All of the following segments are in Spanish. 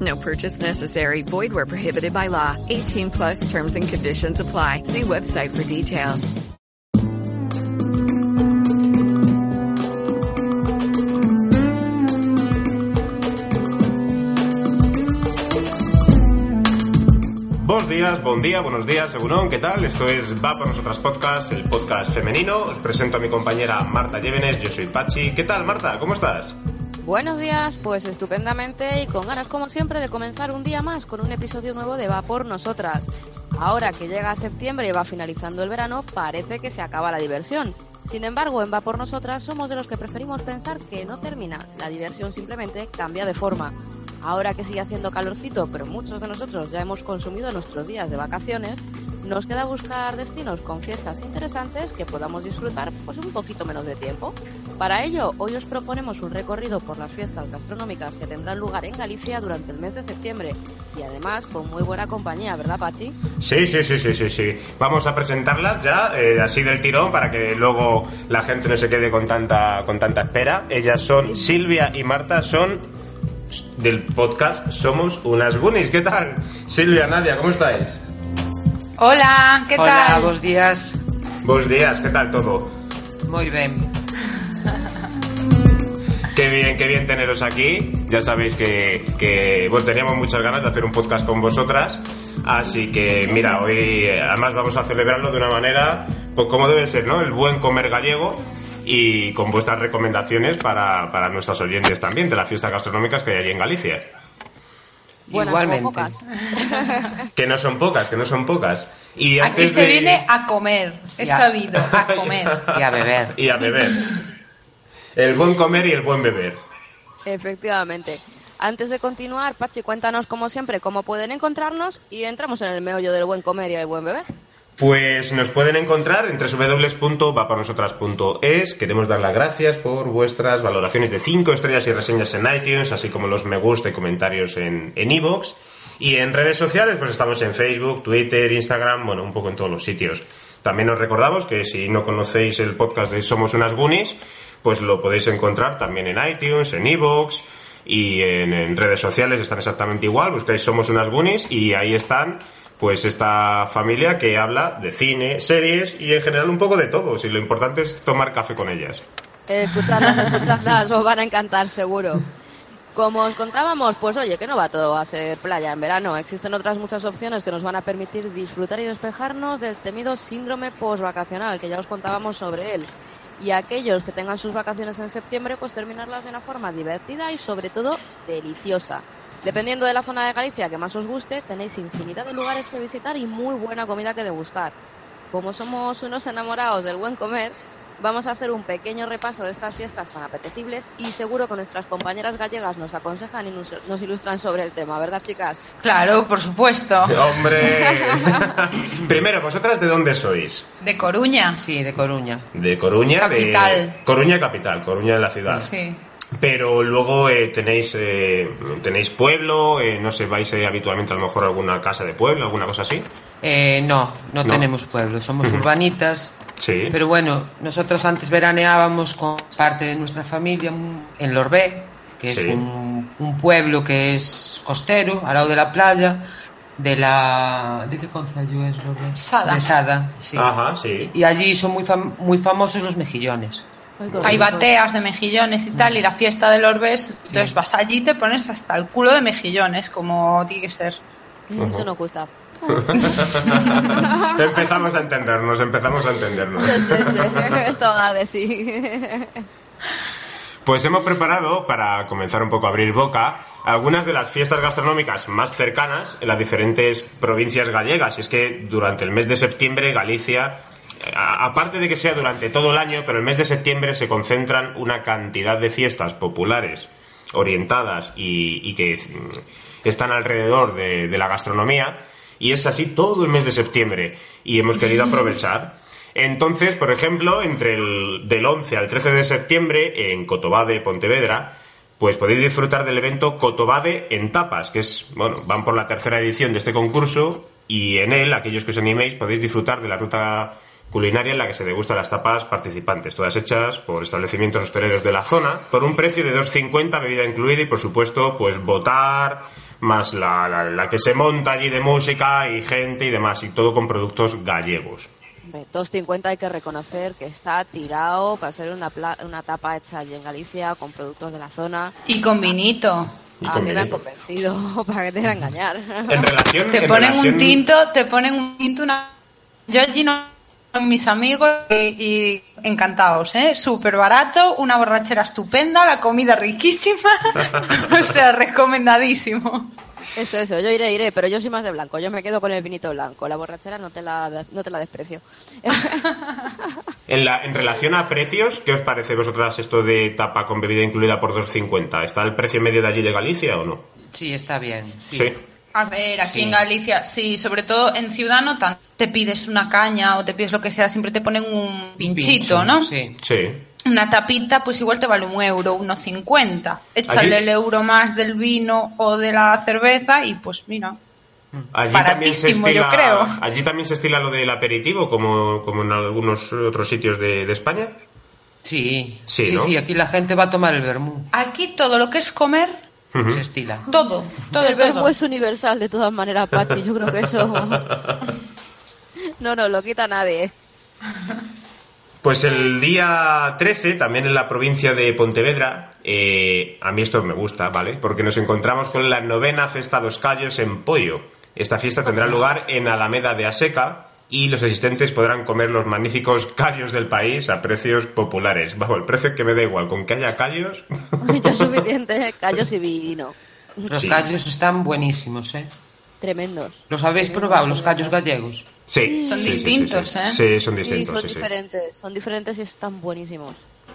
No purchase necessary. Void where prohibited by law. 18 plus terms and conditions apply. See website for details. Buenos días, buen día, buenos días, según ¿qué tal? Esto es Va por Nosotras Podcast, el podcast femenino. Os presento a mi compañera Marta Llévenes, yo soy Pachi. ¿Qué tal, Marta? ¿Cómo estás? Buenos días, pues estupendamente y con ganas como siempre de comenzar un día más con un episodio nuevo de Va por Nosotras. Ahora que llega septiembre y va finalizando el verano, parece que se acaba la diversión. Sin embargo, en Va por Nosotras somos de los que preferimos pensar que no termina, la diversión simplemente cambia de forma. Ahora que sigue haciendo calorcito, pero muchos de nosotros ya hemos consumido nuestros días de vacaciones, nos queda buscar destinos con fiestas interesantes que podamos disfrutar pues un poquito menos de tiempo. Para ello, hoy os proponemos un recorrido por las fiestas gastronómicas que tendrán lugar en Galicia durante el mes de septiembre y además con muy buena compañía, ¿verdad, Pachi? Sí, sí, sí, sí, sí, sí. Vamos a presentarlas ya, eh, así del tirón, para que luego la gente no se quede con tanta, con tanta espera. Ellas son Silvia y Marta, son del podcast Somos unas Goonies. ¿Qué tal? Silvia, Nadia, ¿cómo estáis? Hola, ¿qué Hola, tal? buenos días. Buenos días, ¿qué tal todo? Muy bien. Qué bien, qué bien teneros aquí. Ya sabéis que, que, bueno, teníamos muchas ganas de hacer un podcast con vosotras. Así que, mira, hoy eh, además vamos a celebrarlo de una manera, pues como debe ser, ¿no? El buen comer gallego y con vuestras recomendaciones para, para nuestras oyentes también de las fiestas gastronómicas que hay allí en Galicia. Buenas Igualmente. pocas. Que no son pocas, que no son pocas. Y Aquí antes se de- viene a comer, es sabido, a comer. Y a beber. y a beber. El buen comer y el buen beber. Efectivamente. Antes de continuar, Pachi, cuéntanos como siempre cómo pueden encontrarnos y entramos en el meollo del buen comer y el buen beber. Pues nos pueden encontrar en www.vapanosotras.es. Queremos dar las gracias por vuestras valoraciones de 5 estrellas y reseñas en iTunes, así como los me gusta y comentarios en en iVoox. y en redes sociales, pues estamos en Facebook, Twitter, Instagram, bueno, un poco en todos los sitios. También os recordamos que si no conocéis el podcast de Somos unas Goonies, pues lo podéis encontrar también en iTunes, en iVoox y en, redes sociales están exactamente igual. Buscáis Somos unas Goonies y ahí están pues esta familia que habla de cine, series y en general un poco de todo. Y lo importante es tomar café con ellas. Eh, escuchadlas, os van a encantar seguro. Como os contábamos, pues oye, que no va todo a ser playa en verano. Existen otras muchas opciones que nos van a permitir disfrutar y despejarnos del temido síndrome postvacacional, que ya os contábamos sobre él. Y aquellos que tengan sus vacaciones en septiembre, pues terminarlas de una forma divertida y sobre todo deliciosa. Dependiendo de la zona de Galicia que más os guste, tenéis infinidad de lugares que visitar y muy buena comida que degustar. Como somos unos enamorados del buen comer, vamos a hacer un pequeño repaso de estas fiestas tan apetecibles y seguro que nuestras compañeras gallegas nos aconsejan y nos, nos ilustran sobre el tema, ¿verdad, chicas? Claro, por supuesto. ¡Hombre! Primero, ¿vosotras de dónde sois? De Coruña. Sí, de Coruña. De Coruña, Capital. de Coruña capital, Coruña de la ciudad. Sí. Pero luego eh, tenéis eh, tenéis pueblo, eh, no sé, vais eh, habitualmente a lo mejor a alguna casa de pueblo, alguna cosa así. Eh, no, no, No. tenemos pueblo, somos urbanitas. Sí. Pero bueno, nosotros antes veraneábamos con parte de nuestra familia en Lorbé, que es Sí. un, un pueblo que es costero, al lado de la playa, de la... ¿De qué concello es Lorbé? Sada. De Sada, sí. Ajá, sí. Y allí son muy, fam- muy famosos los mejillones. Hay bateas de mejillones y tal, y la fiesta del Orbes, entonces vas allí y te pones hasta el culo de mejillones, como tiene que ser. Eso no gusta. empezamos a entendernos, empezamos a entendernos. Esto va de sí. Pues hemos preparado, para comenzar un poco a abrir boca, algunas de las fiestas gastronómicas más cercanas en las diferentes provincias gallegas. Y es que durante el mes de septiembre Galicia, aparte de que sea durante todo el año, pero el mes de septiembre se concentran una cantidad de fiestas populares orientadas y, y que mm, están alrededor de, de la gastronomía. Y es así todo el mes de septiembre. Y hemos querido aprovechar Entonces, por ejemplo, entre el del 11 al 13 de septiembre en Cotobade, Pontevedra, pues podéis disfrutar del evento Cotobade en tapas, que es, bueno, van por la tercera edición de este concurso y en él, aquellos que os animéis, podéis disfrutar de la ruta culinaria en la que se degustan las tapas participantes, todas hechas por establecimientos hosteleros de la zona, por un precio de 2,50 bebida incluida y por supuesto pues votar más la, la, la que se monta allí de música y gente y demás y todo con productos gallegos. Hombre, 2.50 hay que reconocer que está tirado para ser una, pla- una tapa hecha allí en Galicia con productos de la zona. Y con vinito. A mí me han convencido para que te voy a engañar. En relación Te en ponen relación- un tinto, te ponen un tinto, una... Yo allí no mis amigos y, y encantados, ¿eh? Súper barato, una borrachera estupenda, la comida riquísima, o sea, recomendadísimo. Eso, eso, yo iré, iré, pero yo soy más de blanco, yo me quedo con el vinito blanco. La borrachera no te la, no te la desprecio. En, la, en relación a precios, ¿qué os parece vosotras esto de tapa con bebida incluida por 2,50? ¿Está el precio medio de allí de Galicia o no? Sí, está bien. Sí. Sí. A ver, aquí Sí. en Galicia, sí, sobre todo en Ciudad no tanto. Te pides una caña o te pides lo que sea, siempre te ponen un pinchito, Pincho, ¿no? Sí. Sí. Una tapita, pues igual te vale un euro, uno cincuenta. Échale Allí- el euro más del vino o de la cerveza y pues mira. Allí también se Baratísimo, yo estila, creo. allí también se estila lo del aperitivo, como, como en algunos otros sitios de, de España. Sí, Sí, sí, ¿no? sí, aquí la gente va a tomar el vermú. Aquí todo lo que es comer, Se estila. todo, todo, el verbo todo. es universal de todas maneras, Pachi, yo creo que eso... No, no, lo quita nadie. Pues el día 13, también en la provincia de Pontevedra, eh, a mí esto me gusta, ¿vale? Porque nos encontramos con la novena Festa dos Callos en Pollo. Esta fiesta tendrá lugar en Alameda de Aseca y los asistentes podrán comer los magníficos callos del país a precios populares. Bajo el precio que me da igual, con que haya callos. Ya suficiente, callos y vino. Los Sí. callos están buenísimos, ¿eh? Tremendos. ¿Los habéis probado, los callos gallegos? Sí. Son sí, sí, sí, distintos, sí. ¿eh? Sí, son Sí, distintos, son sí, sí. diferentes, son diferentes y están buenísimos.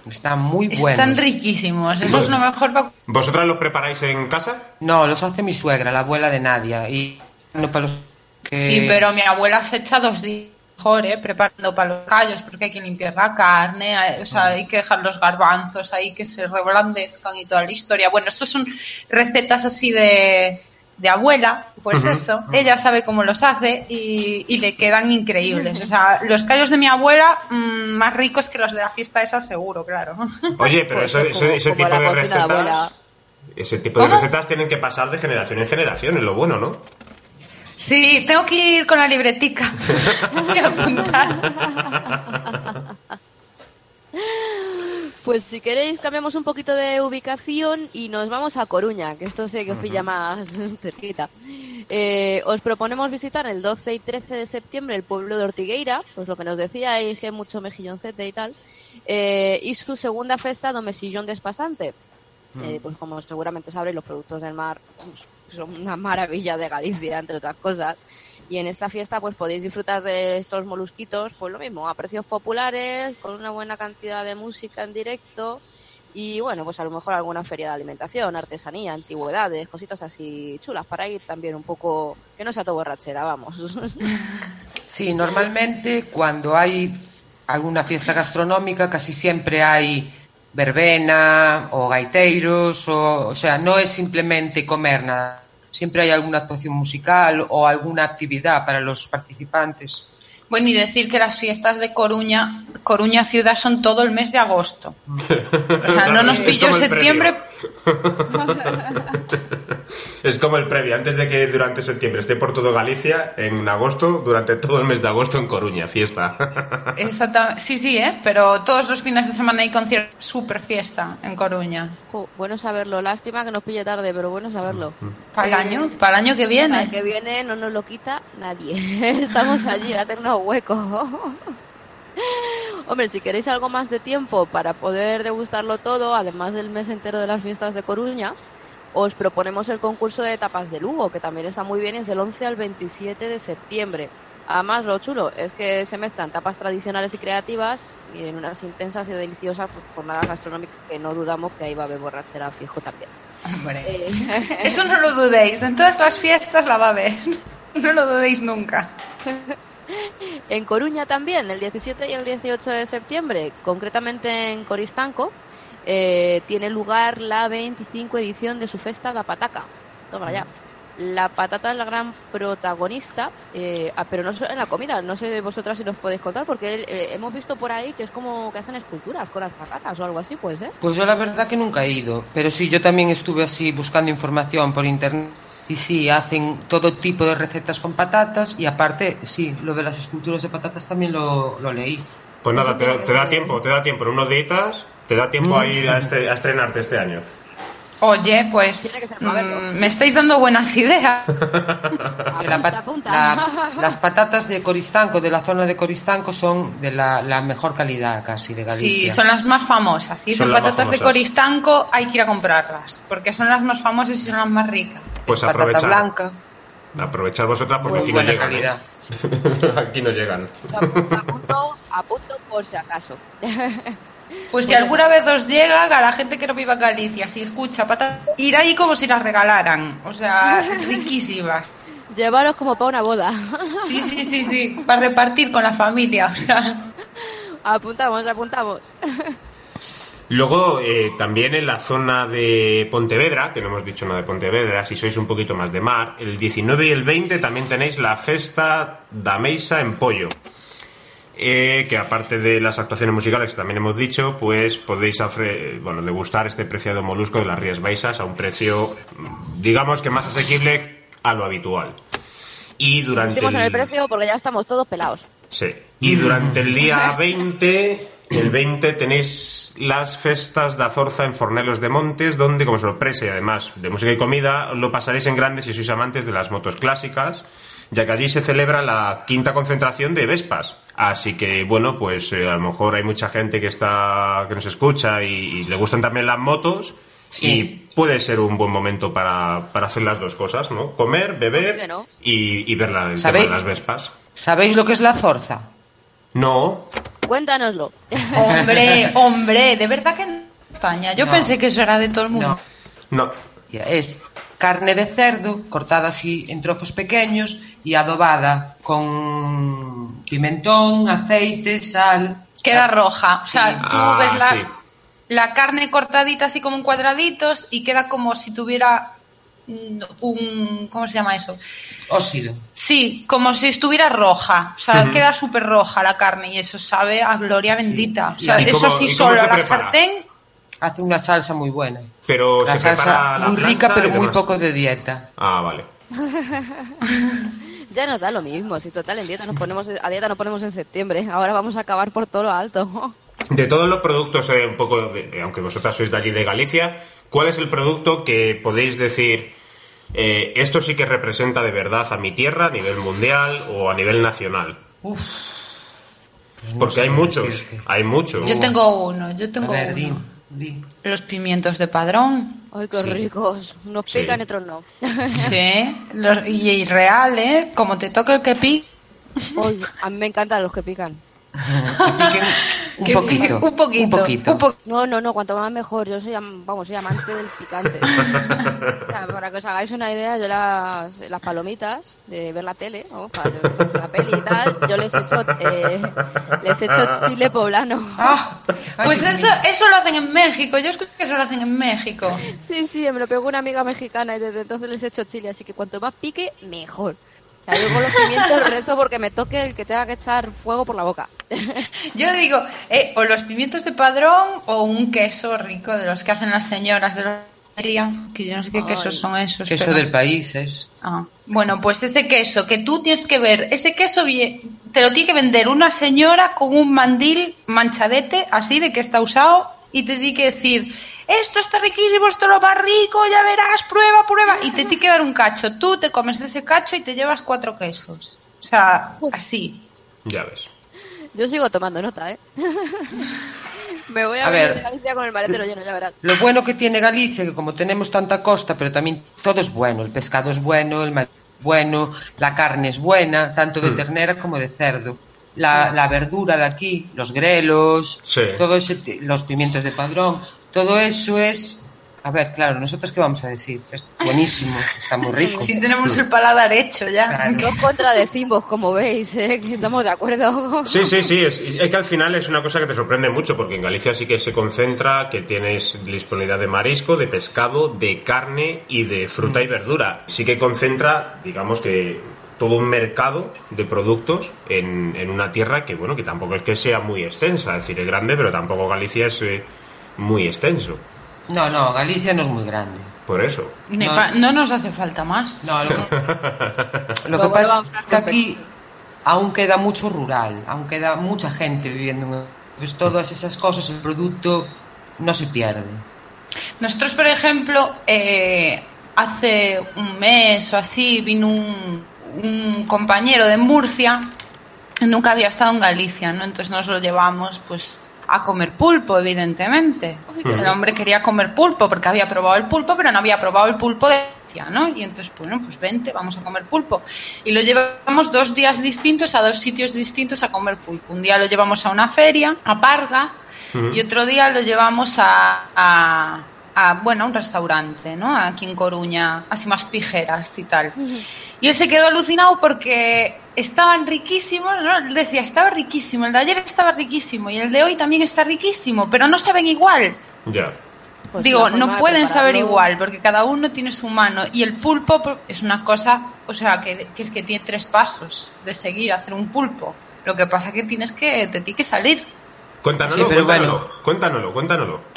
Están muy buenos. Están riquísimos, eso es lo mejor pa- ¿Vosotras los preparáis en casa? No, los hace mi suegra, la abuela de Nadia. Y no para los que... Sí, pero mi abuela se echa dos días mejor, ¿eh? Preparando para los callos, porque hay que limpiar la carne, o sea, hay que dejar los garbanzos ahí que se reblandezcan y toda la historia. Bueno, estas son recetas así de, de abuela, pues eso, ella sabe cómo los hace y, y le quedan increíbles. O sea, los callos de mi abuela, mm, más ricos que los de la fiesta esa, seguro, claro. Oye, pero Pues eso- es ese, como- ese como tipo de recetas... ese tipo de ¿Cómo? recetas tienen que pasar de generación en generación, es lo bueno, ¿no? Sí, tengo que ir con la libretica y apuntar. Pues si queréis cambiamos un poquito de ubicación y nos vamos a Coruña, que esto sé que os pilla más cerquita. Eh, os proponemos visitar el 12 y 13 de septiembre el pueblo de Ortigueira, pues lo que nos decía, que mucho mejilloncete y tal, eh, y su segunda festa do Mesillón Despasante. Eh, pues como seguramente sabréis, los productos del mar pues, son una maravilla de Galicia, entre otras cosas. Y en esta fiesta pues podéis disfrutar de estos molusquitos, pues lo mismo, a precios populares, con una buena cantidad de música en directo y bueno, pues a lo mejor alguna feria de alimentación, artesanía, antigüedades, cositas así chulas para ir también un poco, que no sea todo borrachera, vamos. Sí, normalmente cuando hay alguna fiesta gastronómica casi siempre hay verbena, o gaiteiros, o, o sea, non é simplemente comer nada. Siempre hai alguna actuación musical o alguna actividad para los participantes. Bueno, y decir que las fiestas de Coruña, Coruña ciudad son todo el mes de agosto. O sea, no nos pilló septiembre. Es como el previo, antes de que durante septiembre esté por todo Galicia, en agosto, durante todo el mes de agosto en Coruña, fiesta. Exactamente. Sí, sí, ¿eh? Pero todos los fines de semana hay concierto, super fiesta en Coruña. Jo, bueno saberlo, lástima que nos pille tarde, pero bueno saberlo. Para el Eh, año, para el año que Para viene. el que viene no nos lo quita nadie. Estamos allí, a hueco. Hombre, si queréis algo más de tiempo para poder degustarlo todo, además del mes entero de las fiestas de Coruña, os proponemos el concurso de tapas de Lugo, que también está muy bien, es del 11 al 27 de septiembre. Además, lo chulo es que se mezclan tapas tradicionales y creativas y en unas intensas y deliciosas jornadas gastronómicas que no dudamos que ahí va a haber borrachera fijo también. Eh, Eso no lo dudéis. En todas las fiestas la va a haber. No lo dudéis nunca. En Coruña también, el 17 y el 18 de septiembre, concretamente en Coristanco, eh, tiene lugar la 25 edición de su festa da pataca. Toma ya. La patata es la gran protagonista, eh, ah, pero no solo en la comida. No sé vosotras si nos podéis contar, porque eh, hemos visto por ahí que es como que hacen esculturas con las patatas o algo así, ¿puede ser? Pues yo la verdad que nunca he ido, pero sí, yo también estuve así buscando información por internet y sí, hacen todo tipo de recetas con patatas y aparte, sí, lo de las esculturas de patatas también lo, lo leí. Pues nada, te, te da tiempo, te da tiempo en unos días, te da tiempo a ir a, este- a estrenarte este año. Oye, pues mm, me estáis dando buenas ideas. Que la pat- apunta. la- las patatas de Coristanco, de la zona de Coristanco, son de la, la mejor calidad casi de Galicia. Sí, son las más famosas. Si más patatas de. Coristanco, hay que ir a comprarlas, porque son las más famosas y son las más ricas. Pues aprovechar. blanca, Aprovechar vosotras porque muy aquí no llegan. ¿eh? aquí no llegan. apunto, apunto por si acaso. Pues si Pues alguna vez os llega, a la gente que no viva en Galicia, si escucha patatas, ir ahí como si las regalaran. O sea, riquísimas. Llevaros como para una boda. Sí, sí, sí, sí, para repartir con la familia. O sea, apuntamos, apuntamos. Luego, eh, también en la zona de Pontevedra, que no hemos dicho nada de Pontevedra, si sois un poquito más de mar, el 19 y el 20 también tenéis la Festa da Meisa en Pollo. Eh, que aparte de las actuaciones musicales que también hemos dicho, pues podéis bueno, degustar este preciado molusco de las Rías Baixas a un precio, digamos que más asequible a lo habitual. Y durante Insistimos en el el- precio porque ya estamos todos pelados. Sí. Y durante el día 20, el 20 tenéis las festas de Azorza en Fornelos de Montes, donde como sorpresa y además de música y comida, lo pasaréis en grande si sois amantes de las motos clásicas, ya que allí se celebra la quinta concentración de Vespas. Así que, bueno, pues eh, a lo mejor hay mucha gente que está que nos escucha y, y le gustan también las motos. Sí. Y puede ser un buen momento para, para hacer las dos cosas, ¿no? Comer, ¿Por qué beber no? y, y ver la, el tema ¿Sabéis? de las Vespas. ¿Sabéis lo que es la zorza? No, Cuéntanoslo. hombre, hombre, de verdad que en España. Yo No. pensé que eso era de todo el mundo. No. no. Es carne de cerdo cortada así en trozos pequeños y adobada con pimentón, aceite, sal. Queda roja. O sea, Sí. tú Ah, ves la, sí. la carne cortadita así como en cuadraditos y queda como si tuviera un... ¿Cómo se llama eso? Óxido. Sí, como si estuviera roja. O sea, Ujú. queda súper roja la carne y eso sabe a gloria bendita. O sea, ¿Y eso cómo- sí solo se la sartén. Hace una salsa muy buena. Pero La se prepara salsa la muy rica, pero muy poco de dieta. Ah, vale. Ya nos da lo mismo. Si total en dieta nos ponemos a dieta nos ponemos en septiembre. Ahora vamos a acabar por todo lo alto. De todos los productos, eh, un poco, de- de- aunque vosotras sois de allí de Galicia, ¿cuál es el producto que podéis decir, eh, esto sí que representa de verdad a mi tierra a nivel mundial o a nivel nacional? Uf. Pues no Porque sé hay muchos, decirte. hay muchos. Yo tengo uno, yo tengo ver, di, uno. di. Los pimientos de padrón. Ay, qué Sí. ricos. Unos Sí. pican y otros no. Sí, los- y, y real, ¿eh? Como te toque el que. Ay, a mí me encantan los que pican. Un que poquito. Un poquito. Un poquito. un po- No, no, no, cuanto más mejor. Yo soy, am- vamos, soy amante del picante. O sea, para que os hagáis una idea, yo las, las palomitas de ver la tele, vamos, para ver la peli y tal, yo les echo, eh, les echo chile poblano. Ah, Pues eso, eso lo hacen en México. Yo escuché que eso lo hacen en México. Sí, sí, me lo pegó una amiga mexicana y desde entonces les echo chile, así que cuanto más pique, mejor. O sea, yo con los pimientos rezo porque me toque el que tenga que echar fuego por la boca. Yo digo, eh, o los pimientos de padrón o un queso rico de los que hacen las señoras de la hostelería, que yo no sé qué Ay. quesos son esos. Queso pero- del país es. Ah, Bueno, pues ese queso que tú tienes que ver, ese queso te lo tiene que vender una señora con un mandil manchadete así de que está usado y te tiene que decir, esto está riquísimo, esto es lo más rico, ya verás, prueba, prueba. Y te tiene que dar un cacho. Tú te comes ese cacho y te llevas cuatro quesos. O sea, así. Ya ves. Yo sigo tomando nota, ¿eh? me voy a, ver. de Galicia con el maletero lleno, ya verás. Lo bueno que tiene Galicia, que como tenemos tanta costa, pero también todo es bueno. El pescado es bueno, el maíz es bueno, la carne es buena, tanto de Hmm. ternera como de cerdo. La, la verdura de aquí, los grelos, Sí. todo ese, ti- los pimientos de padrón, todo eso es A ver, claro, nosotros qué vamos a decir? Es buenísimo, está muy rico. Si tenemos el paladar hecho ya. Claro. No contradecimos, como veis, ¿eh? que estamos de acuerdo. Sí, sí, sí, es, es que al final es una cosa que te sorprende mucho, porque en Galicia sí que se concentra que tienes disponibilidad de marisco, de pescado, de carne y de fruta y verdura. Sí que concentra, digamos que todo un mercado de productos en, en una tierra que, bueno, que tampoco es que sea muy extensa, es decir, es grande, pero tampoco Galicia es eh, muy extenso. No, no, Galicia no es muy grande. Por eso. No. nos hace falta más. No, lo que, lo que Como pasa es que aquí aún queda mucho rural, aún queda mucha gente viviendo. en- Pues todas esas cosas, el producto no se pierde. Nosotros, por ejemplo, eh, hace un mes o así vino un, un compañero de Murcia, nunca había estado en Galicia, ¿no? Entonces nos lo llevamos, pues, a comer pulpo, evidentemente. El hombre quería comer pulpo porque había probado el pulpo, pero no había probado el pulpo de ¿no? Y entonces, bueno, pues vente, vamos a comer pulpo. Y lo llevamos dos días distintos a dos sitios distintos a comer pulpo. Un día lo llevamos a una feria, a Parga, y otro día lo llevamos a, a, a, bueno, a un restaurante, ¿no? Aquí en Coruña, así más pijeras y tal. Y él se quedó alucinado porque estaban riquísimos, ¿no? Él decía, estaba riquísimo, el de ayer estaba riquísimo y el de hoy también está riquísimo, pero no saben igual. Ya. Pues Digo, no de pueden saber igual, porque cada uno tiene su mano. Y el pulpo pues, es una cosa, o sea, que, que es que tiene tres pasos de seguir, hacer un pulpo. Lo que pasa que tienes que, te tiene que salir. Cuéntanoslo, Sí, pero cuéntanoslo, bueno. cuéntanoslo, cuéntanoslo.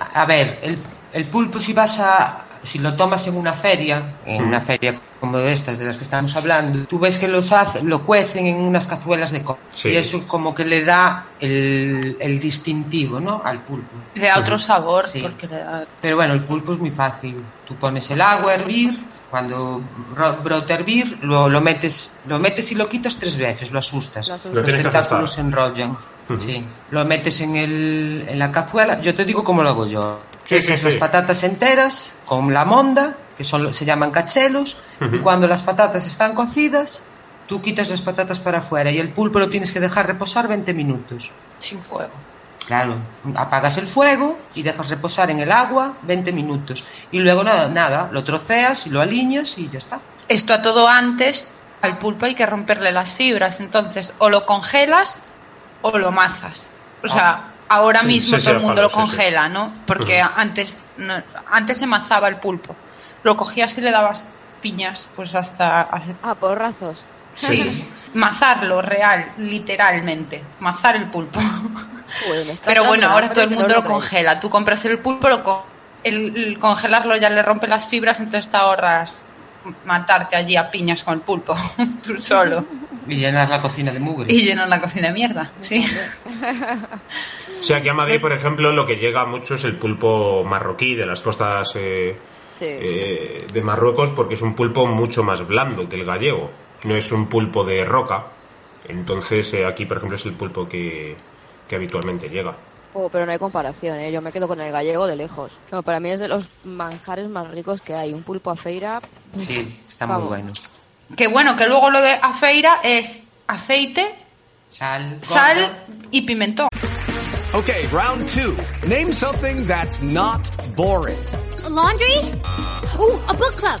A ver, el, el pulpo si vas a... Si lo tomas en una feria, en una feria como de estas de las que estamos hablando, tú ves que los hacen, lo cuecen en unas cazuelas de. Sí. Y eso como que le da el, el distintivo, ¿no? Al pulpo. Le da otro sabor, Sí. porque le da... Pero bueno, el pulpo es muy fácil. Tú pones el agua a hervir, cuando ro- brota a hervir, lo, lo metes lo metes y lo quitas tres veces, lo asustas. Lo asustas. Los tentáculos se enrollan. Sí. Lo metes en, el, en la cazuela. Yo te digo cómo lo hago yo. Sí, sí, las patatas enteras con la monda, que son, se llaman cachelos, y cuando las patatas están cocidas, tú quitas las patatas para afuera y el pulpo lo tienes que dejar reposar 20 minutos. sin fuego. Claro, apagas el fuego y dejas reposar en el agua 20 minutos. Y luego nada, nada, lo troceas y lo alineas y ya está. Esto a todo antes, al pulpo hay que romperle las fibras. Entonces, o lo congelas o lo mazas. O sea, ahora Sí, mismo sí, todo el mundo lo sí, sí. congela, ¿no? Porque antes, no- antes se mazaba el pulpo. Lo cogías y le dabas piñas, pues hasta... hace- Ah, porrazos. Sí, mazarlo real, literalmente. Mazar el pulpo. Pero bueno, ahora todo el no mundo lo congela. Tú compras el pulpo, lo co- el, el congelarlo ya le rompe las fibras, entonces te ahorras matarte allí a piñas con el pulpo, tú solo. Y llenar la cocina de mugre. Y llenar la cocina de mierda, sí. O sea, aquí a Madrid, por ejemplo, lo que llega mucho es el pulpo marroquí de las costas eh, Sí. eh, de Marruecos, porque es un pulpo mucho más blando que el gallego. No es un pulpo de roca. Entonces, eh, aquí, por ejemplo, es el pulpo que, que habitualmente llega. Oh, pero no hay comparación, ¿eh? Yo me quedo con el gallego de lejos. No, para mí es de los manjares más ricos que hay. Un pulpo a feira. Sí, está muy Vamos. bueno. Que bueno, que luego lo de afeira es aceite, Sal, sal y pimentón. Okay, round two. Name something that's not boring. laundry? Ooh, a book club.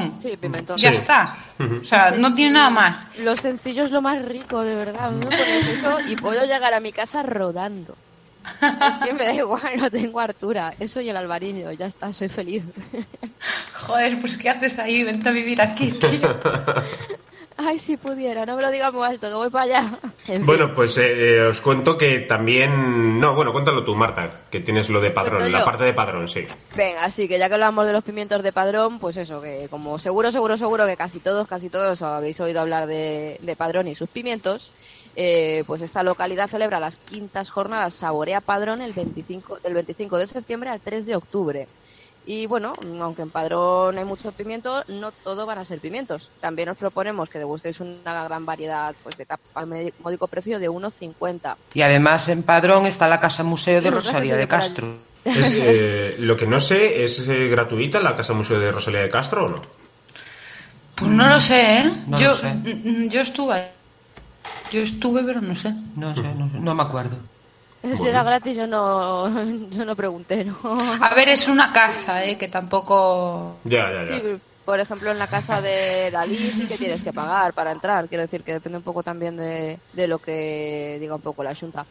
Sí, pimentón. Ya está. O sea, no tiene nada más. Lo sencillo es lo más rico, de verdad. A mí me pones eso y puedo llegar a mi casa rodando. Es que me da igual, no tengo Artura. Eso y el albariño, ya está, soy feliz. Joder, pues ¿qué haces ahí? Vente a vivir aquí, tío. Ay, si pudiera, no me lo digas muy alto, que voy para allá. En fin. Bueno, pues eh, eh, os cuento que también... No, bueno, cuéntalo tú, Marta, que tienes lo de padrón, ¿Cuento la parte de padrón, sí. Venga, así que ya que hablamos de los pimientos de padrón, pues eso, que como seguro, seguro, seguro que casi todos, casi todos habéis oído hablar de, de padrón y sus pimientos, eh, pues esta localidad celebra las quintas jornadas Saborea Padrón el 25, del 25 de septiembre al 3 de octubre. Y bueno, aunque en Padrón hay mucho pimiento, no todo van a ser pimientos. También os proponemos que degustéis una gran variedad pues, de tapas al módico precio de 1,50. Y además en Padrón está la Casa Museo de Sí, Rosalía de. Castro. Es, eh, lo que no sé, ¿es eh, gratuita la Casa Museo de Rosalía de Castro o no? Pues no lo sé, ¿eh? No yo, lo sé. mm, mm, yo estuve ahí. Yo estuve, pero no sé. No sé, no, sé, no me acuerdo. Si era gratis, yo no, yo no pregunté, ¿no? A ver, es una casa, ¿eh? Que tampoco... Ya, ya, ya. Sí, por ejemplo, en la casa de Dalí sí que tienes que pagar para entrar. Quiero decir que depende un poco también de, de lo que diga un poco la Junta.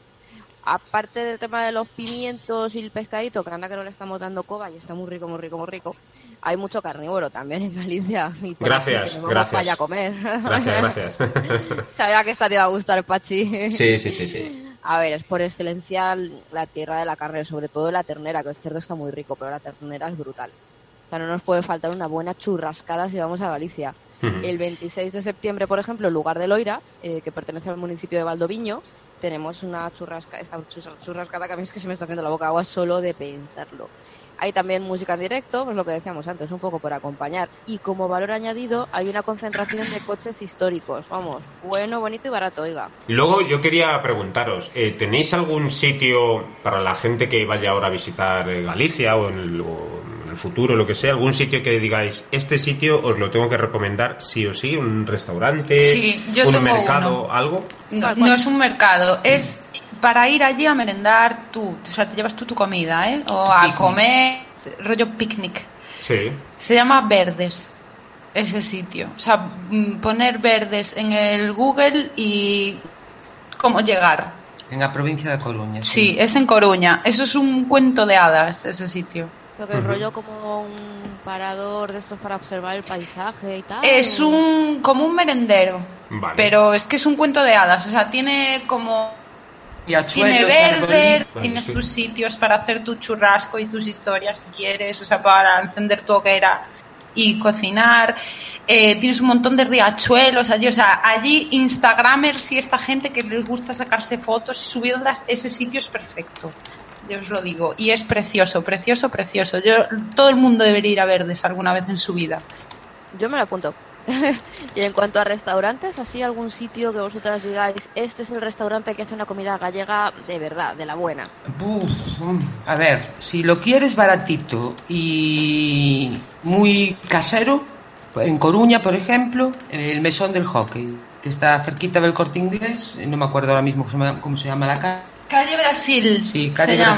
Aparte del tema de los pimientos y el pescadito, que anda que no le estamos dando coba y está muy rico, muy rico, muy rico, hay mucho carnívoro también en Galicia. Y Gracias, que gracias. allá a comer. Gracias, gracias. Sabía que esta te iba a gustar, Pachi. sí, sí, sí, sí. A ver, es por excelencia la tierra de la carne, sobre todo la ternera, que el cerdo está muy rico, pero la ternera es brutal. O sea, no nos puede faltar una buena churrascada si vamos a Galicia. El 26 de septiembre, por ejemplo, en lugar de Loira, eh, que pertenece al municipio de Valdoviño, tenemos una churrasca, esta churrascada que a mí es que se me está haciendo la boca agua solo de pensarlo. Hay también música en directo, pues lo que decíamos antes, un poco por acompañar. Y como valor añadido, hay una concentración de coches históricos. Vamos, bueno, bonito y barato, oiga. Luego yo quería preguntaros, eh, ¿tenéis algún sitio para la gente que vaya ahora a visitar eh, Galicia o en, el, o en el futuro, lo que sea, algún sitio que digáis, este sitio os lo tengo que recomendar sí o sí, un restaurante, Sí, yo un tengo mercado, uno. algo? No, no es un mercado, es para ir allí a merendar tú. O sea, te llevas tú tu comida, ¿eh? O a Picnic. comer, rollo picnic. Sí. Se llama Verdes, ese sitio. O sea, mm, poner Verdes en el Google y cómo llegar. En la provincia de Coruña. Sí, es en Coruña. Eso es un cuento de hadas, ese sitio. Lo que es rollo como un parador de estos para observar el paisaje y tal. Es un como un merendero. Vale. Pero es que es un cuento de hadas. O sea, tiene como Tiene verde, tienes tus sitios para hacer tu churrasco y tus historias si quieres, o sea, para encender tu hoguera y cocinar. Eh, tienes un montón de riachuelos allí, o sea, allí Instagramers y esta gente que les gusta sacarse fotos y subirlas, ese sitio es perfecto. Yo os lo digo. Y es precioso, precioso, precioso. Yo, todo el mundo debería ir a Verdes alguna vez en su vida. Yo me lo apunto. y en cuanto a restaurantes, así algún sitio que vosotras digáis, este es el restaurante que hace una comida gallega de verdad, de la buena. Uf, a ver, si lo quieres baratito y muy casero, en Coruña, por ejemplo, el Mesón del Hockey, que está cerquita del Corte Inglés, no me acuerdo ahora mismo cómo se llama, cómo se llama la calle. Calle Brasil. Sí, se calle llama.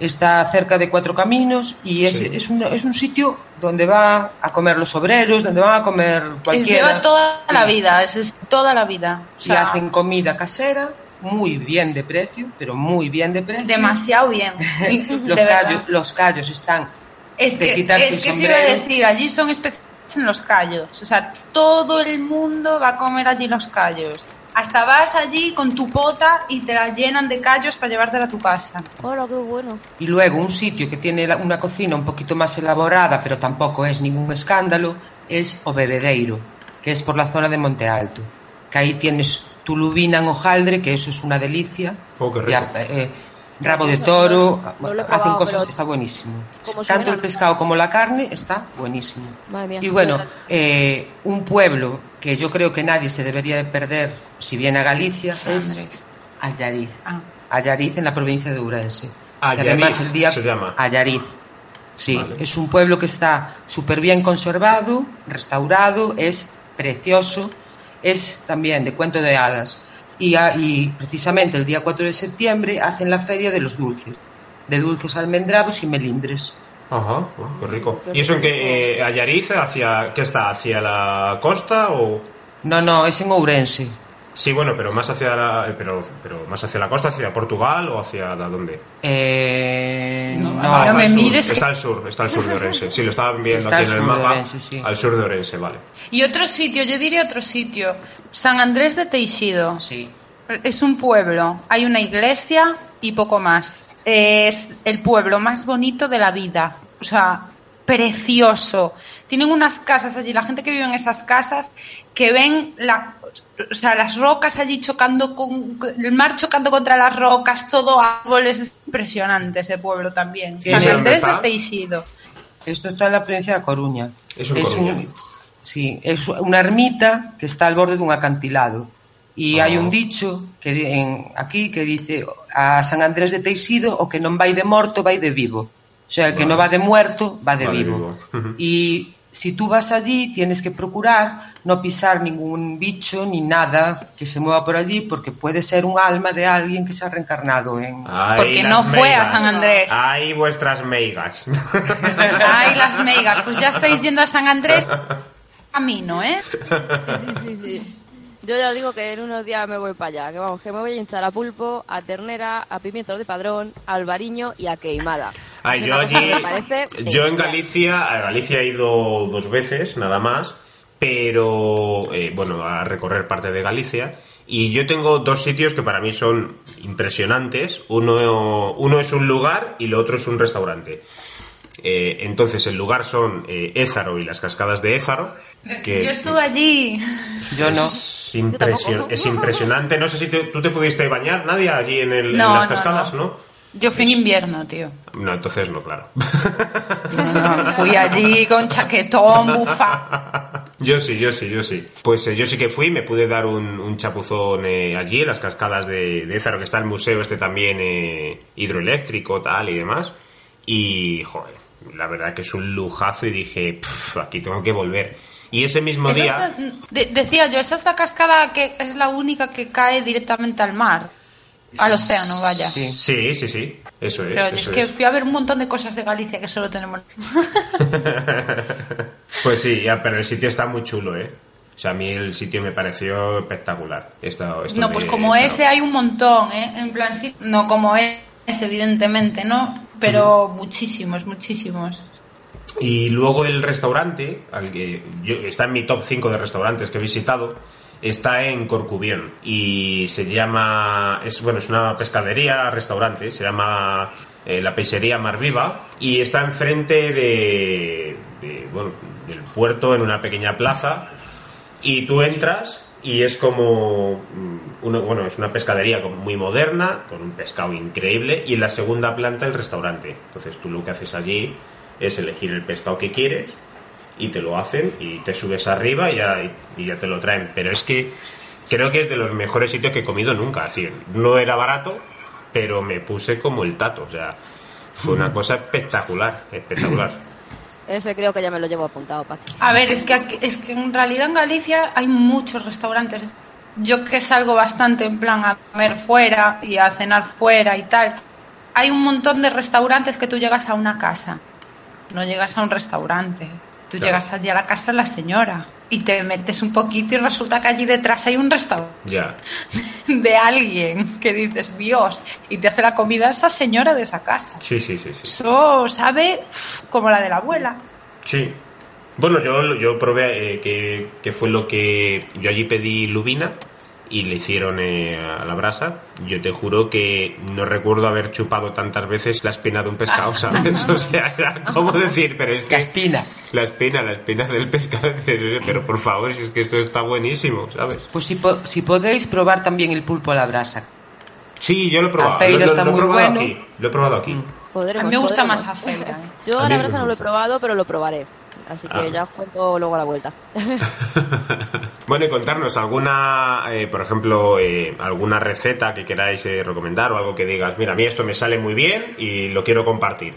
Está cerca de Cuatro Caminos y es, Sí. es, un, es un sitio donde va a comer los obreros, donde van a comer Es- cualquiera. lleva toda la vida, es, es toda la vida. O Y hacen comida casera, muy bien de precio, pero muy bien de precio. demasiado bien. los, De callos, los callos están Es de que, quitarse es que se iba a decir, allí son especialistas en los callos. O sea, todo el mundo va a comer allí los callos. Hasta vas allí con tu pota y te la llenan de callos para llevártela a tu casa. Hola, qué bueno. Y luego un sitio que tiene una cocina un poquito más elaborada, pero tampoco es ningún escándalo, es O Bebedeiro, que es por la zona de Monte Alto. Que ahí tienes tu lubina en hojaldre, que eso es una delicia. Oh, qué rico. Eh, rabo de toro, No he hacen cosas, pero- está buenísimo. ¿Cómo Tanto el pescado como la carne está buenísimo. Madre mía. Y bueno, eh, un pueblo que yo creo que nadie se debería de perder si viene a Galicia es. Allariz. Ah. Allariz en la provincia de Ourense. Allariz además el día se llama. Allariz. Sí, Vale. es un pueblo que está súper bien conservado, restaurado, es precioso, es también de cuento de hadas. Y, a- y precisamente el día 4 de septiembre hacen la feria de los dulces, de dulces almendrados y melindres. Ajá, oh, qué rico. ¿Y eso en qué? Eh, Allariz, hacia, ¿qué está? ¿Hacia la costa o...? No, no, es en Ourense. Sí, bueno, pero más hacia la, eh, pero, pero más hacia la costa, hacia Portugal o hacia ¿de dónde? Eh, No, no, no me sur, mires Está al sur, está al sur de Orense. Sí, lo estaban viendo Está aquí en el mapa. Orense, sí. Al sur de Orense, vale. Y otro sitio, yo diría otro sitio. San Andrés de Teixido. sí. Es un pueblo, hay una iglesia y poco más. Es el pueblo más bonito de la vida. O sea, precioso. Tienen unas casas allí, la gente que vive en esas casas, que ven la, o sea, las rocas allí chocando con el mar chocando contra las rocas, todo árboles, es impresionante ese pueblo también. ¿Y San Andrés de Teixido. Esto está en la provincia de Coruña. Es en Coruña. sí, es una ermita que está al borde de un acantilado. Y Ah. hai un dicho que di- en, aquí que dice a San Andrés de Teixido o que non vai de morto vai de vivo. O sea, el que Vale. no va de muerto va de Va de vivo. vivo. Y si tú vas allí tienes que procurar no pisar ningún bicho ni nada que se mueva por allí porque puede ser un alma de alguien que se ha reencarnado en... Ay, Porque no fue a meigas. San Andrés. Ay, vuestras meigas. Ay, las megas, pues ya estáis yendo a San Andrés camino, ¿eh? Sí, sí, sí, sí. Yo ya os digo que en unos días me voy para allá. Que vamos, que me voy a hinchar a pulpo, a ternera, a pimientos de padrón, a albariño y a queimada. Ay, yo allí, que me parece yo en. Galicia, a Galicia he ido dos veces, nada más, pero, eh, bueno, a recorrer parte de Galicia. Y yo tengo dos sitios que para mí son impresionantes. Uno, uno es un lugar y lo otro es un restaurante. Eh, entonces, el lugar son eh, Ézaro y las cascadas de Ézaro. Que Yo estuve allí. Yo no. Es, impresionante. No sé si te- tú te pudiste bañar, Nadia, allí en, el- en las no, cascadas, no. Yo fui en invierno, tío. No, entonces no, claro. No, fui allí con chaquetón, bufa. Yo sí, yo sí, yo sí. Pues eh, yo sí que fui, me pude dar un, un chapuzón eh, allí, en las cascadas de, de Ézaro, que está el museo este también eh, hidroeléctrico, tal y demás. Y, joder, la verdad que es un lujazo y dije, "Pff, aquí tengo que volver. Y ese mismo Esa día... es- decía yo, esa es la cascada que es la única que cae directamente al mar. Al océano, vaya. Sí. Sí, sí, sí, eso es. Pero es eso que es. fui a ver un montón de cosas de Galicia que solo tenemos. pues sí, ya, pero el sitio está muy chulo, ¿eh? O sea, a mí el sitio me pareció espectacular. Esto, esto No, pues como ese hay un montón, ¿eh? En plan, sí, no como ese, evidentemente, ¿no? Pero muchísimos, muchísimos. Y luego el restaurante, al que yo, está en mi top 5 de restaurantes que he visitado, está en Corcubión y se llama, es bueno, es una pescadería, restaurante, se llama eh, la peixería Mar Viva y está enfrente de, de, bueno, del puerto en una pequeña plaza y tú entras y es como mm, uno, bueno, es una pescadería muy moderna, con un pescado increíble, y en la segunda planta el restaurante. Entonces tú lo que haces allí es elegir el pescado que quieres y te lo hacen y te subes arriba y ya, y ya te lo traen. Pero es que creo que es de los mejores sitios que he comido nunca. Es decir, no era barato, pero me puse como el tato. O sea, fue una cosa espectacular, espectacular. Ese creo que ya me lo llevo apuntado, Pachi. A ver, es que, aquí- es que en realidad en Galicia hay muchos restaurantes. Yo que salgo bastante en plan a comer fuera y a cenar fuera y tal. Hay un montón de restaurantes que tú llegas a una casa. No llegas a un restaurante. Tú Claro. llegas allí a la casa de la señora y te metes un poquito y resulta que allí detrás hay un restaurante Ya. de alguien que dices Dios y te hace la comida esa señora de esa casa. Sí, sí, sí, sí. Eso sabe como la de la abuela. Sí. Bueno, yo, yo probé eh, que, que fue lo que yo allí pedí lubina y le hicieron eh, a la brasa. Yo te juro que no recuerdo haber chupado tantas veces la espina de un pescado, ¿sabes? O sea, era como decir, pero es que... La espina. La espina, la espina del pescado. Pero por favor, si es que esto está buenísimo, ¿sabes? Pues si, po- si podéis probar también el pulpo a la brasa. Sí, yo lo he probado. Lo, lo- está lo he muy probado bueno. aquí. Lo he probado aquí. Podremos, A mí me gusta podremos. más a feira, ¿eh? Yo A la brasa no lo he probado, pero lo probaré. Así que Ah. ya os cuento luego a la vuelta. Bueno, y contarnos alguna, eh, por ejemplo, eh, alguna receta que queráis eh, recomendar o algo que digas, mira, a mí esto me sale muy bien y lo quiero compartir.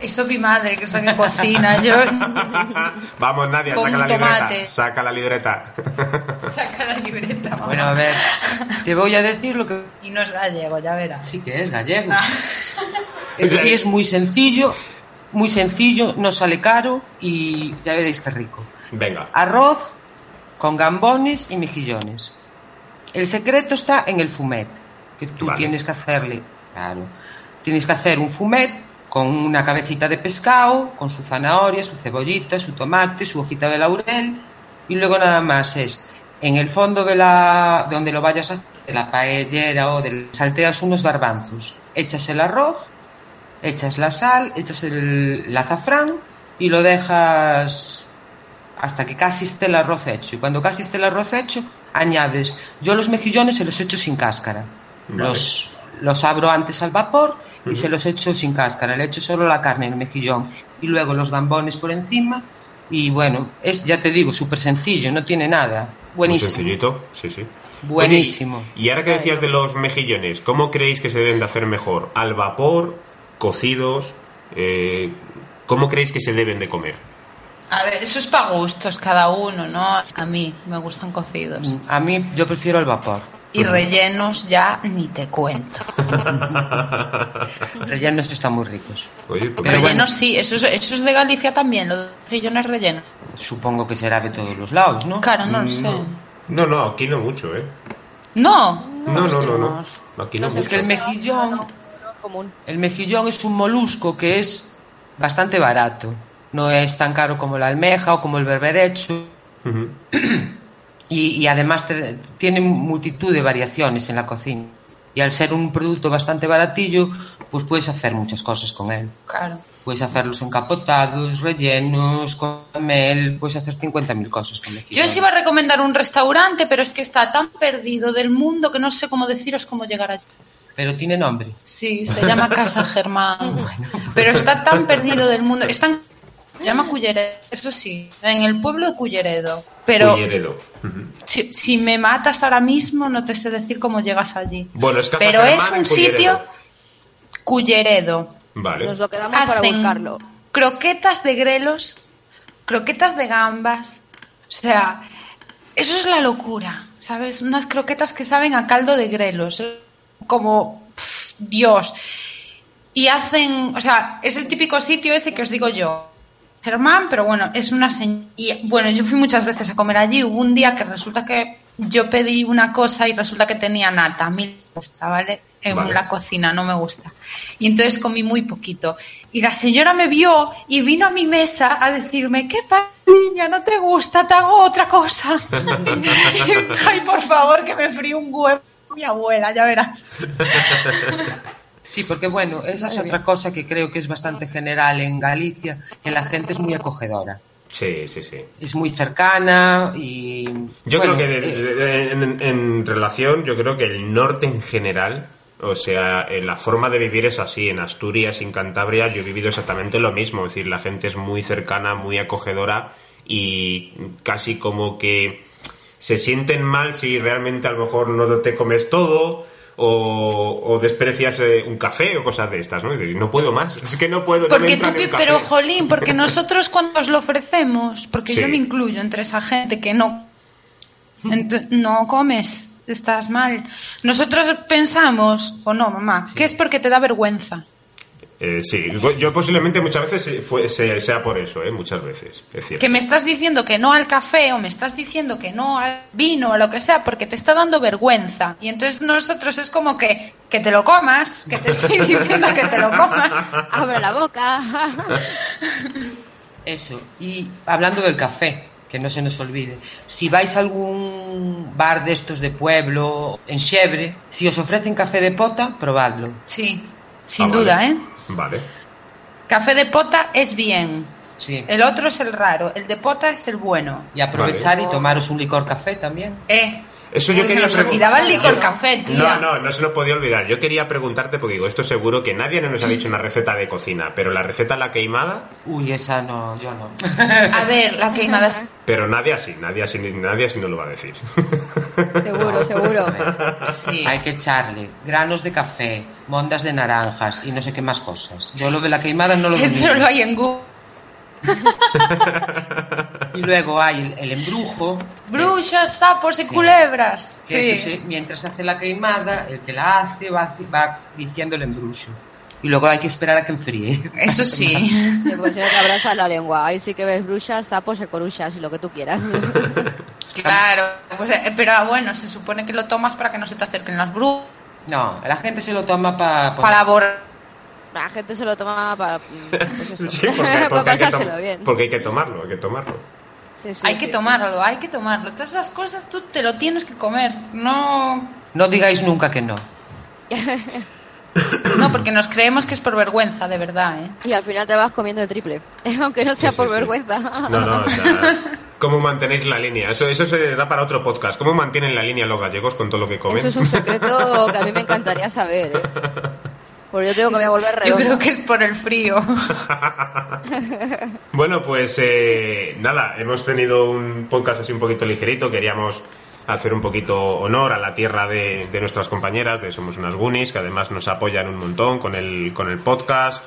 Eso mi madre, que es la que cocina. Yo Vamos, Nadia, saca la libreta. tomate. Saca la libreta. saca la libreta. mamá. Bueno, a ver, te voy a decir lo que Y no es gallego, ya verás. sí que es gallego. Ah. Es, y es muy sencillo, muy sencillo, no sale caro y ya veréis qué rico. Venga. Arroz con gambones y mejillones. El secreto está en el fumet, que tú Vale. tienes que hacerle, claro, tienes que hacer un fumet con una cabecita de pescado, con su zanahoria, su cebollita, su tomate, su hojita de laurel y luego nada más es en el fondo de la de donde lo vayas a hacer, de la paellera o del salteas unos garbanzos, echas el arroz, echas la sal, echas el, el azafrán y lo dejas hasta que casi esté el arroz hecho. Y cuando casi esté el arroz hecho, añades. Yo los mejillones se los echo sin cáscara. Vale. Los, los abro antes al vapor y se los echo sin cáscara. Le echo solo la carne en el mejillón y luego los gambones por encima. Y bueno, es, ya te digo, súper sencillo, no tiene nada. Muy Buenísimo. sencillito, sí, sí. Buenísimo. Oye, y ahora que decías de los mejillones, ¿cómo creéis que se deben de hacer mejor? ¿Al vapor? ¿Cocidos? Eh, ¿Cómo creéis que se deben de comer? A ver, eso es para gustos cada uno, ¿no? A mí me gustan cocidos. A mí yo prefiero el vapor. Y rellenos ya ni te cuento. Rellenos están muy ricos. Oye, pues rellenos bueno. sí, eso es, eso es de Galicia también, los mejillones rellenos. Supongo que será de todos los lados, ¿no? Claro, no lo sé. No, no, aquí no mucho, ¿eh? No, No, no, no, no. tenemos- Aquí no, no sé, Es que el mucho. mejillón, común. el mejillón es un molusco que es bastante barato. No es tan caro como la almeja o como el berberecho. Y, y además te- tiene multitud de variaciones en la cocina. Y al ser un producto bastante baratillo, pues puedes hacer muchas cosas con él. claro. Puedes hacerlos encapotados, rellenos, con mel, puedes hacer 50.000 cosas con Yo mejillón. os iba a recomendar un restaurante, pero es que está tan perdido del mundo que no sé cómo deciros cómo llegar allí. Pero tiene nombre. Sí, se llama Casa Germán. Pero está tan perdido del mundo. Está en- se llama Culleredo, eso sí, en el pueblo de Culleredo. Pero Culleredo. Si, si me matas ahora mismo, no te sé decir cómo llegas allí. Bueno, es Casa Pero Germán es un Culleredo. sitio Culleredo. Vale. Nos lo quedamos para buscarlo. croquetas de grelos, croquetas de gambas. O sea, eso es la locura, ¿sabes? Unas croquetas que saben a caldo de grelos. Como, Dios. Y hacen, o sea, es el típico sitio ese que os digo yo. Germán, pero bueno, es una señ- y bueno, yo fui muchas veces a comer allí. Hubo un día que resulta que yo pedí una cosa y resulta que tenía nata. A mí me gusta, ¿vale? En Vale. la cocina, no me gusta. Y entonces comí muy poquito. Y la señora me vio y vino a mi mesa a decirme, ¿qué pasa, niña? ¿No te gusta? Te hago otra cosa. Ay, por favor, que me fríe un huevo mi abuela, ya verás. Sí, porque bueno, esa es otra cosa que creo que es bastante general en Galicia, que la gente es muy acogedora. Sí, sí, sí. Es muy cercana y... Yo bueno, creo que de- eh, de- de- en, en relación, yo creo que el norte en general, o sea, eh, la forma de vivir es así. En Asturias y en Cantabria yo he vivido exactamente lo mismo. Es decir, la gente es muy cercana, muy acogedora y casi como que se sienten mal si realmente a lo mejor no te comes todo o, o desprecias eh, un café o cosas de estas, ¿no? Y dices, no puedo más, es que no puedo, Porque tú, un café. pero jolín, porque nosotros cuando os lo ofrecemos, porque Sí. yo me incluyo entre esa gente que no, no comes, estás mal. Nosotros pensamos, o no, mamá, que es porque te da vergüenza. Eh, sí, yo posiblemente muchas veces eh, fue- se- sea por eso, ¿eh? Muchas veces, es cierto. Que me estás diciendo que no al café o me estás diciendo que no al vino o lo que sea porque te está dando vergüenza. Y entonces nosotros es como que, que te lo comas, que te estoy diciendo que te lo comas. Abre la boca. Eso. Y hablando del café, que no se nos olvide, si vais a algún bar de estos de pueblo, en Xebre, si os ofrecen café de pota, probadlo. Sí, sin Ah, vale. duda, ¿eh? Vale. Café de pota es bien. Sí. El otro es el raro, el de pota es el bueno. Y aprovechar y tomaros un licor café también. Eh, Eso yo Uy, se quería nos preguntar. olvidaba el licor café, tía. No, no, no se nos podía olvidar. Yo quería preguntarte, porque digo, esto seguro que nadie nos ha dicho una receta de cocina, pero la receta la queimada, Uy, esa no, yo no. a ver, la queimada es... pero nadie así, nadie así, nadie así no lo va a decir. seguro, seguro. Sí. Hay que echarle granos de café, mondas de naranjas y no sé qué más cosas. Yo lo de la queimada no lo Eso lo hay en Google. Y luego hay el, el embrujo. Brujas, sapos y Sí. culebras. Sí. eso se- mientras hace la queimada, el que la hace va, va diciendo el embrujo. Y luego hay que esperar a que enfríe. Eso sí. Sí, te abrazas la lengua. Ahí sí que ves brujas, sapos y coruchas y lo que tú quieras. Claro. Pues, eh, pero ah, bueno, se supone que lo tomas para que no se te acerquen las brujas. No, la gente se lo toma pa- pa- Para borrar. La gente se lo toma para, pues eso, Sí, porque, para porque hay que pasárselo tom- bien. porque hay que tomarlo, hay que tomarlo. Sí, sí, hay sí, que tomarlo, hay que tomarlo. Todas esas cosas tú te lo tienes que comer. No, No digáis nunca que no. no, porque nos creemos que es por vergüenza, de verdad, ¿eh? Y al final te vas comiendo el triple. Aunque no sea Sí, sí, por sí. vergüenza. No, no, o sea, ¿cómo mantenéis la línea? Eso, eso se da para otro podcast. ¿Cómo mantienen la línea los gallegos con todo lo que comen? Eso es un secreto que a mí me encantaría saber. ¿eh? Pues yo tengo que volver Yo redondo. creo que es por el frío. Bueno, pues eh, nada, hemos tenido un podcast así un poquito ligerito. Queríamos hacer un poquito honor a la tierra de, de nuestras compañeras, de Somos unas Goonies, que además nos apoyan un montón con el, con el podcast.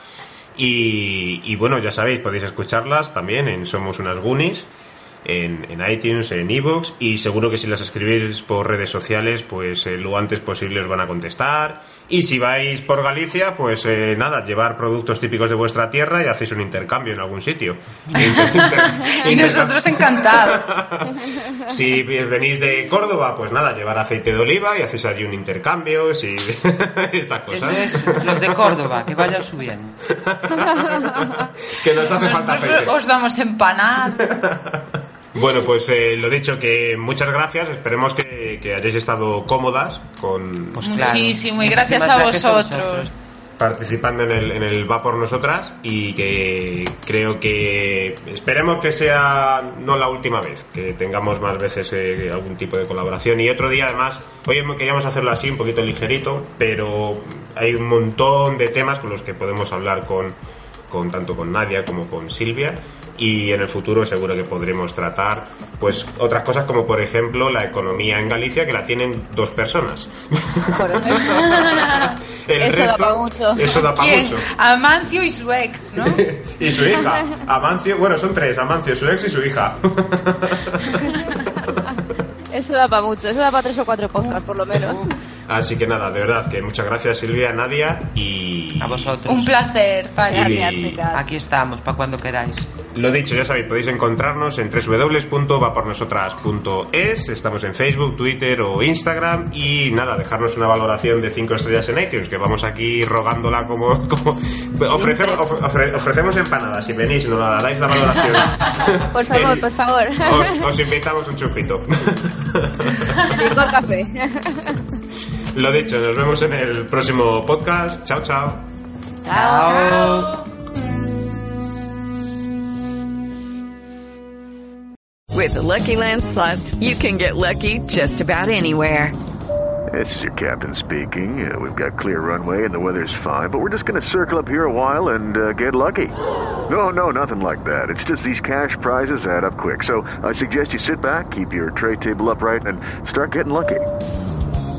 Y, y bueno, ya sabéis, podéis escucharlas también en Somos unas Goonies, en, en iTunes, en iVoox, y seguro que si las escribís por redes sociales, pues eh, lo antes posible os van a contestar. Y si vais por Galicia, pues eh, nada, llevar productos típicos de vuestra tierra y hacéis un intercambio en algún sitio. Y nosotros encantados. si venís de Córdoba, pues nada, llevar aceite de oliva y hacéis allí un intercambio, si estas Eso cosas. es los de Córdoba, que vayan subiendo. que nos hace falta Nosotros aceite. os damos empanada. Bueno, pues eh, lo dicho, que muchas gracias. Esperemos que, que hayáis estado cómodas con Pues claro. Muchísimo, y gracias Muchísimas a gracias a vosotros. vosotros. participando en el, en el Va por Nosotras y que creo que esperemos que sea no la última vez, que tengamos más veces eh, algún tipo de colaboración. Y otro día, además, hoy queríamos hacerlo así, un poquito ligerito, pero hay un montón de temas con los que podemos hablar con, con tanto con Nadia como con Silvia y en el futuro seguro que podremos tratar pues otras cosas como por ejemplo la economía en Galicia que la tienen dos personas Por ejemplo. El Eso da resto- pa' mucho. eso da para mucho Amancio y Suec, ¿no? y su hija Amancio bueno son tres Amancio su ex y su hija Eso da para mucho, eso da para tres o cuatro podcasts por lo menos. Así que nada de verdad que muchas gracias Silvia Nadia y A vosotros. Un placer. Gracias, Y- chicas. Aquí estamos, para cuando queráis. Lo dicho, ya sabéis, podéis encontrarnos en www.vapornosotras.es. Estamos en Facebook, Twitter o Instagram. Y nada, dejarnos una valoración de 5 estrellas en iTunes, que vamos aquí rogándola como. como ofrecemos, of- ofre- ofrecemos empanadas. Si venís y nos la dais la valoración. Por favor, el- por favor. Os, os invitamos un chupito. Licor café. Lo dicho, nos vemos en el próximo podcast. Chao, chao. Chao. With the Lucky Land slots, you can get lucky just about anywhere. This is your captain speaking. Uh, we've got clear runway and the weather's fine, but we're just going to circle up here a while and uh, get lucky. No, no, nothing like that. It's just these cash prizes add up quick. So I suggest you sit back, keep your tray table upright, and start getting lucky.